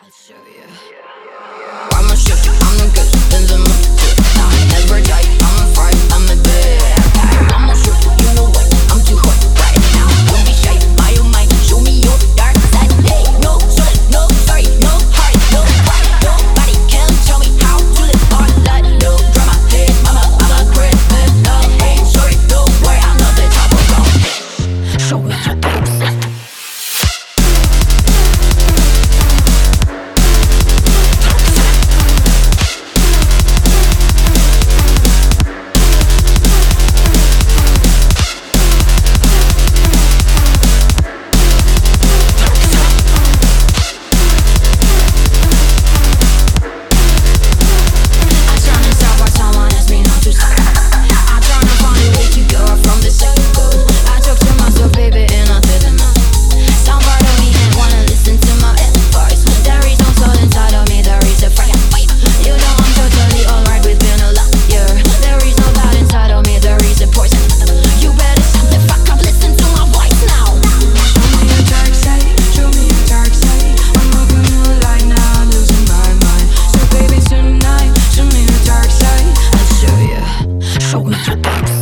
I'll show you. Yo